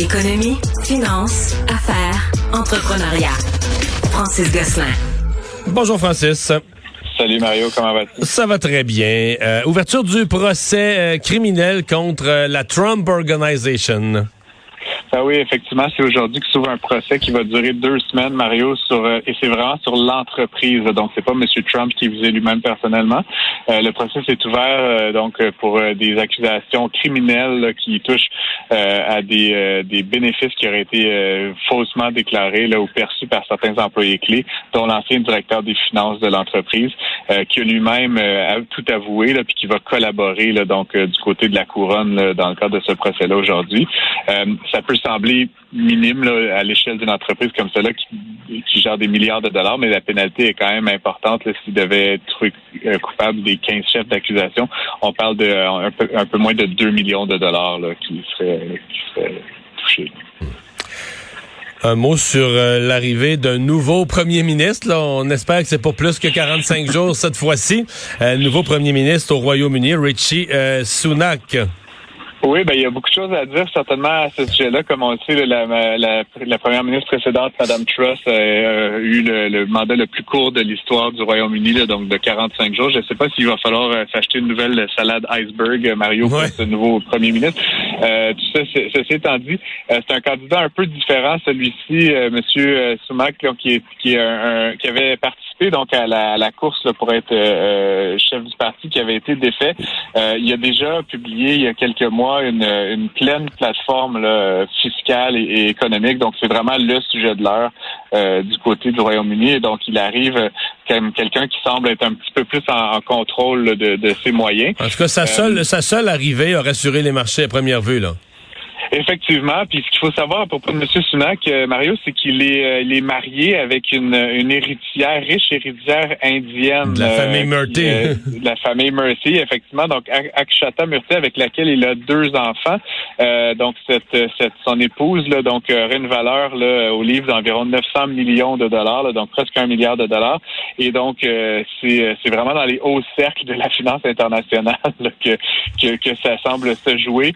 Économie, finance, affaires, entrepreneuriat. Francis Gosselin. Bonjour Francis. Salut Mario, comment vas-tu? Ça va très bien. Euh, ouverture du procès euh, criminel contre euh, la Trump Organization. Ah oui, effectivement, c'est aujourd'hui que s'ouvre un procès qui va durer deux semaines, Mario, sur euh, et c'est vraiment sur l'entreprise. Donc, c'est pas M. Trump qui visait lui-même personnellement. Euh, le procès s'est ouvert euh, donc pour des accusations criminelles qui touchent à des, des bénéfices qui auraient été faussement déclarés là, ou perçus par certains employés clés, dont l'ancien directeur des finances de l'entreprise, qui a lui-même tout avoué, là, puis qui va collaborer là, donc du côté de la couronne dans le cadre de ce procès-là aujourd'hui. ça peut sembler minime à l'échelle d'une entreprise comme celle-là qui, gère des milliards de dollars, mais la pénalité est quand même importante s'il devait être euh, coupable des 15 chefs d'accusation. On parle de un peu, moins de 2 millions de dollars qui, seraient, touchés. Un mot sur euh, l'arrivée d'un nouveau premier ministre. On espère que c'est pour plus que 45 jours cette fois-ci. Euh, nouveau premier ministre au Royaume-Uni, Richie Sunak. Oui, ben il y a beaucoup de choses à dire certainement à ce sujet-là. Comme on le sait, la, la, la, première ministre précédente, Madame Truss, a, eu le, mandat le plus court de l'histoire du Royaume-Uni, donc de 45 jours. Je ne sais pas s'il va falloir euh, s'acheter une nouvelle salade iceberg, Mario, pour ce nouveau premier ministre. Euh, tout ça, ceci étant dit, euh, c'est un candidat un peu différent, celui-ci, euh, Monsieur Sumac, qui, qui, un, qui avait participé donc à la, à la course pour être chef du parti, qui avait été défait. il a déjà publié il y a quelques mois une, pleine plateforme fiscale et, économique. Donc, c'est vraiment le sujet de l'heure euh, du côté du Royaume-Uni. Et donc, il arrive quelqu'un qui semble être un petit peu plus en, contrôle de, ses moyens. En tout cas, sa seule, euh, sa seule arrivée a rassuré les marchés à première vue, là. Effectivement. Puis ce qu'il faut savoir à propos de M. Sunak, euh, Mario, c'est qu'il est, euh, il est marié avec une, une héritière, riche héritière indienne. De la famille euh, Murthy. de la famille Murthy, effectivement. Donc, Akshata Murthy, avec laquelle il a deux enfants. donc, cette, cette, son épouse, là, donc, aurait une valeur là, au livre d'environ 900 millions de dollars, donc presque un milliard de dollars. Et donc, c'est, c'est vraiment dans les hauts cercles de la finance internationale que, que, que, ça semble se jouer.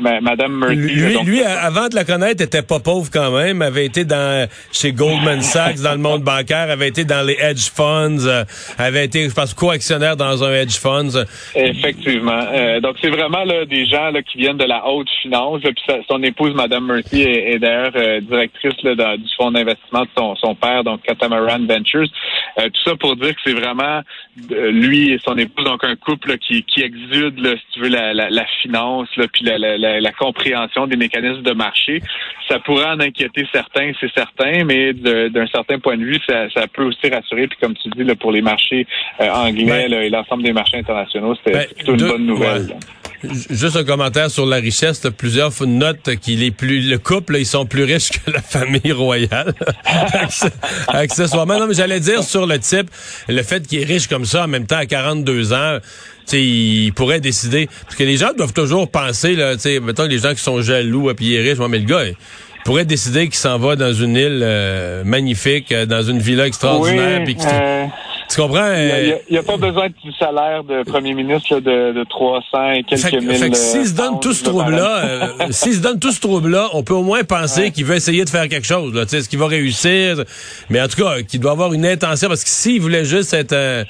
Madame lui, lui, avant de la connaître, était pas pauvre quand même. Avait été dans chez Goldman Sachs dans le monde bancaire, avait été dans les hedge funds, euh, avait été, je pense, co-actionnaire dans un hedge funds. Effectivement. Euh, donc c'est vraiment là, des gens là, qui viennent de la haute finance. puis son épouse, Madame Murphy, est, d'ailleurs euh, directrice là, du fonds d'investissement de son, son, père, donc Catamaran Ventures. tout ça pour dire que c'est vraiment lui et son épouse, donc un couple qui, qui exude, là, si tu veux, la, la, la finance, là, puis la, la, la, la compréhension des mécanismes de marché. Ça pourrait en inquiéter certains, c'est certain, mais d'un certain point de vue, ça, peut aussi rassurer. Puis comme tu dis, là, pour les marchés euh, anglais et l'ensemble des marchés internationaux, c'était ben, plutôt une bonne nouvelle. Juste un commentaire sur la richesse. Plusieurs notent qu'il est plus le couple, ils sont plus riches que la famille royale. Accessoirement, non, mais j'allais dire sur le type, le fait qu'il est riche comme ça en même temps à 42 ans, il pourrait décider. Parce que les gens doivent toujours penser, là, mettons les gens qui sont jaloux, puis il est riche, mais le gars, il pourrait décider qu'il s'en va dans une île euh, magnifique, euh, dans une villa extraordinaire, puis euh, tu comprends? Il n'y a, pas besoin du salaire de premier ministre de, de 300 et quelques fait, mille. Fait que s'il se donne tout ce trouble-là, s'il se donne tout ce trouble-là, on peut au moins penser qu'il veut essayer de faire quelque chose. Là, ce qu'il va réussir, mais en tout cas, qu'il doit avoir une intention. Parce que s'il voulait juste être un,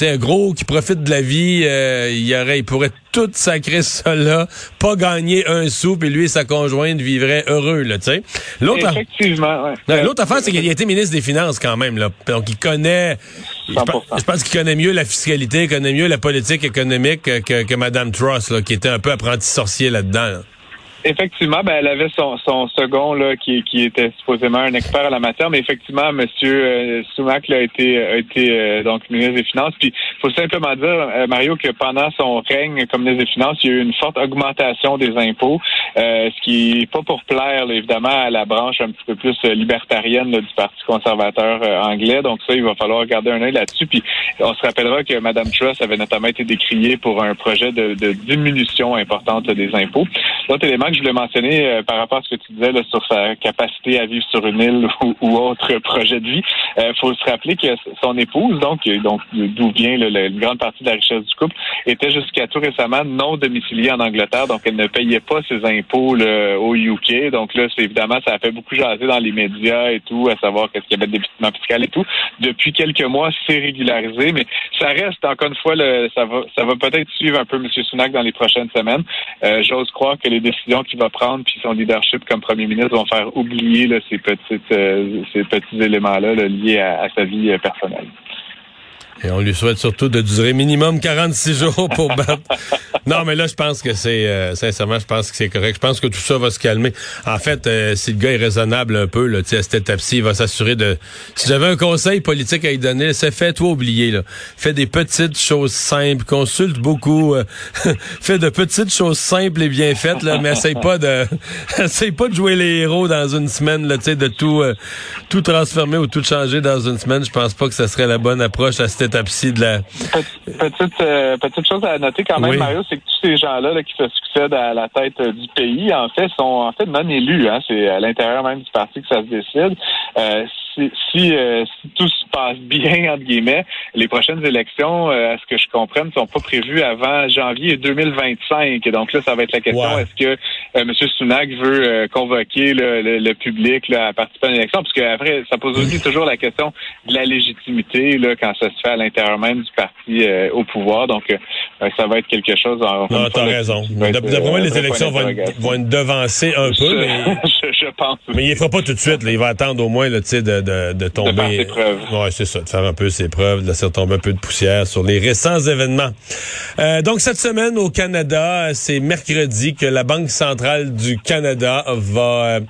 un gros qui profite de la vie, euh, il aurait, il pourrait tout sacrer ça là, pas gagner un sou, puis lui et sa conjointe vivraient heureux, là, tu sais. L'autre, Effectivement, L'autre affaire, c'est qu'il a été ministre des Finances quand même, là. Donc, il connaît, je pense, qu'il connaît mieux la fiscalité, il connaît mieux la politique économique que, que Mme Truss, là, qui était un peu apprenti sorcier là-dedans. là dedans Effectivement, ben, elle avait son, son second là, qui, qui était supposément un expert à la matière, mais effectivement, Monsieur euh, Sumac a été, a été euh, donc ministre des Finances. Puis, faut simplement dire, euh, Mario, que pendant son règne comme ministre des Finances, il y a eu une forte augmentation des impôts, euh, ce qui est pas pour plaire évidemment à la branche un petit peu plus libertarienne du Parti conservateur anglais. Donc ça, il va falloir garder un œil là-dessus. Puis, on se rappellera que Mme Truss avait notamment été décriée pour un projet de, de diminution importante des impôts. L'autre élément je voulais mentionner par rapport à ce que tu disais sur sa capacité à vivre sur une île ou, autre projet de vie. Il faut se rappeler que son épouse, donc, donc d'où vient une grande partie de la richesse du couple, était jusqu'à tout récemment non domiciliée en Angleterre, donc elle ne payait pas ses impôts au UK. Donc là, c'est évidemment, ça a fait beaucoup jaser dans les médias et tout, à savoir qu'est-ce qu'il y avait de débitement fiscal et tout. Depuis quelques mois, c'est régularisé, mais ça reste, encore une fois, ça va, peut-être suivre un peu M. Sunak dans les prochaines semaines. Euh, j'ose croire que les décisions qu'il va prendre, puis son leadership comme premier ministre, vont faire oublier euh, ces petits éléments-là liés à, sa vie euh, personnelle. Et on lui souhaite surtout de durer minimum 46 jours pour battre. non, mais là, je pense que c'est, euh, sincèrement, je pense que c'est correct. Je pense que tout ça va se calmer. En fait, euh, si le gars est raisonnable un peu, là, à cette étape-ci, il va s'assurer de... Si j'avais un conseil politique à lui donner, c'est fait toi oublier, là. Fais des petites choses simples, consulte beaucoup, euh, fais de petites choses simples et bien faites, là, mais essaye pas de, essaye pas de jouer les héros dans une semaine, là, de tout, tout transformer ou tout changer dans une semaine. Je pense pas que ce serait la bonne approche à cette de la... Petite, euh, petite chose à noter quand même, Mario, c'est que tous ces gens-là qui se succèdent à la tête euh, du pays, en fait, sont en fait non élus. Hein. C'est à l'intérieur même du parti que ça se décide. Euh, si, si, tout se passe bien, entre guillemets, les prochaines élections, à ce que je comprenne, ne sont pas prévues avant janvier 2025. Donc là, ça va être la question, est-ce que M. Sunak veut convoquer le, public là, à participer à l'élection? Parce qu'après, ça pose aussi toujours la question de la légitimité là, quand ça se fait à l'intérieur même du parti euh, au pouvoir. Donc, euh, ça va être quelque chose. En, non, t'as raison. D'après moi, les élections vont vont être, devancées un peu, mais je, pense. Mais il ne fera pas tout de suite. Là. Il va attendre au moins là, de, de, de tomber. De faire ses preuves. Ouais, c'est ça, de faire un peu ses preuves, de laisser tomber un peu de poussière sur les récents événements. Euh, donc cette semaine au Canada, c'est mercredi que la Banque centrale du Canada va euh,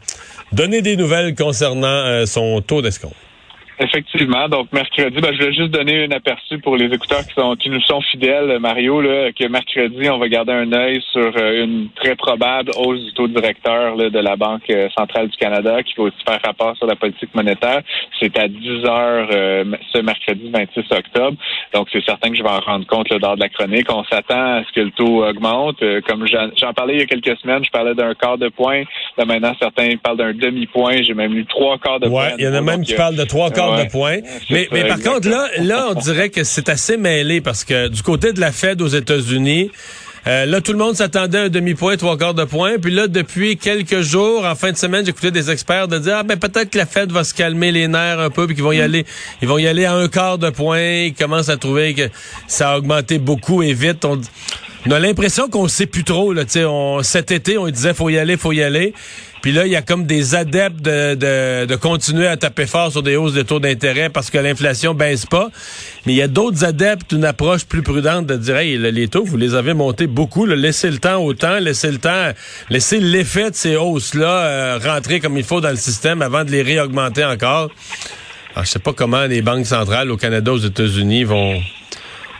donner des nouvelles concernant son taux d'escompte. Effectivement. Donc, mercredi, ben, je vais juste donner un aperçu pour les écouteurs qui, sont, qui nous sont fidèles, Mario, là, que mercredi, on va garder un œil sur euh, une très probable hausse du taux directeur de la Banque euh, centrale du Canada qui va aussi faire rapport sur la politique monétaire. C'est à 10 heures euh, ce mercredi 26 octobre. Donc, c'est certain que je vais en rendre compte là, lors de la chronique. On s'attend à ce que le taux augmente. comme j'en parlais il y a quelques semaines, je parlais d'un quart de point. Là, maintenant, certains parlent d'un demi-point. J'ai même eu trois quarts de point. Ouais, il y en a même qui parlent de trois quarts de point. Mais, mais par contre, là, là, on dirait que c'est assez mêlé parce que du côté de la Fed aux États-Unis, euh, là, tout le monde s'attendait à un demi-point, trois quarts de point. Puis là, depuis quelques jours, en fin de semaine, j'écoutais des experts de dire, ah, ben, peut-être que la Fed va se calmer les nerfs un peu, puis qu'ils vont y mm. aller, ils vont y aller à un quart de point. Ils commencent à trouver que ça a augmenté beaucoup et vite. On, on a l'impression qu'on sait plus trop, là, on, cet été, on disait, faut y aller, faut y aller. Puis là, il y a comme des adeptes de, de, continuer à taper fort sur des hausses de taux d'intérêt parce que l'inflation baisse pas. Mais il y a d'autres adeptes d'une approche plus prudente de dire, hey, les taux, vous les avez montés beaucoup, laissez le temps au temps, laissez le temps, laissez l'effet de ces hausses-là euh, rentrer comme il faut dans le système avant de les réaugmenter encore. Alors, je sais pas comment les banques centrales au Canada, aux États-Unis vont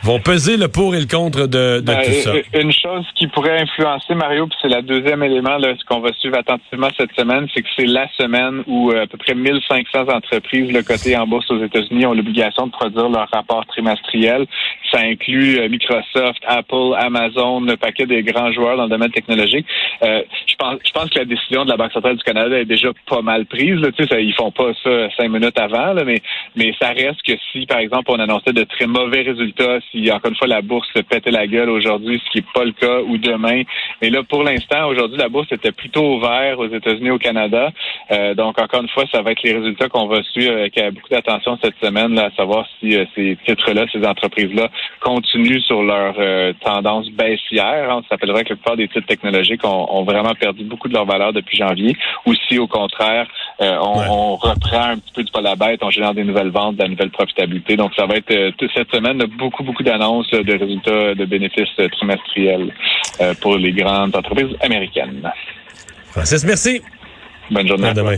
vont peser le pour et le contre de, de ben, tout ça. Une chose qui pourrait influencer, Mario, puis c'est le deuxième élément là, ce qu'on va suivre attentivement cette semaine, c'est que c'est la semaine où euh, à peu près 1500 entreprises le côté en bourse aux États-Unis ont l'obligation de produire leur rapport trimestriel. Ça inclut euh, Microsoft, Apple, Amazon, le paquet des grands joueurs dans le domaine technologique. Euh, je pense, je pense que la décision de la Banque centrale du Canada est déjà pas mal prise. Là, tu sais, ils font pas ça cinq minutes avant, là, mais mais ça reste que si, par exemple, on annonçait de très mauvais résultats encore une fois la bourse se pétait la gueule aujourd'hui, ce qui n'est pas le cas, ou demain. Mais là, pour l'instant, aujourd'hui, la bourse était plutôt ouverte aux États-Unis, au Canada. Euh, donc, encore une fois, ça va être les résultats qu'on va suivre avec euh, beaucoup d'attention cette semaine, là, à savoir si euh, ces titres-là, ces entreprises-là, continuent sur leur tendance baissière. On s'appellerait que la plupart des titres technologiques ont, vraiment perdu beaucoup de leur valeur depuis janvier, ou si, au contraire, on, reprend un petit peu du pas la bête, on génère des nouvelles ventes, de la nouvelle profitabilité. Donc, ça va être cette semaine beaucoup, beaucoup d'annonces de résultats de bénéfices trimestriels euh, pour les grandes entreprises américaines. Francis, merci. Bonne journée. À demain.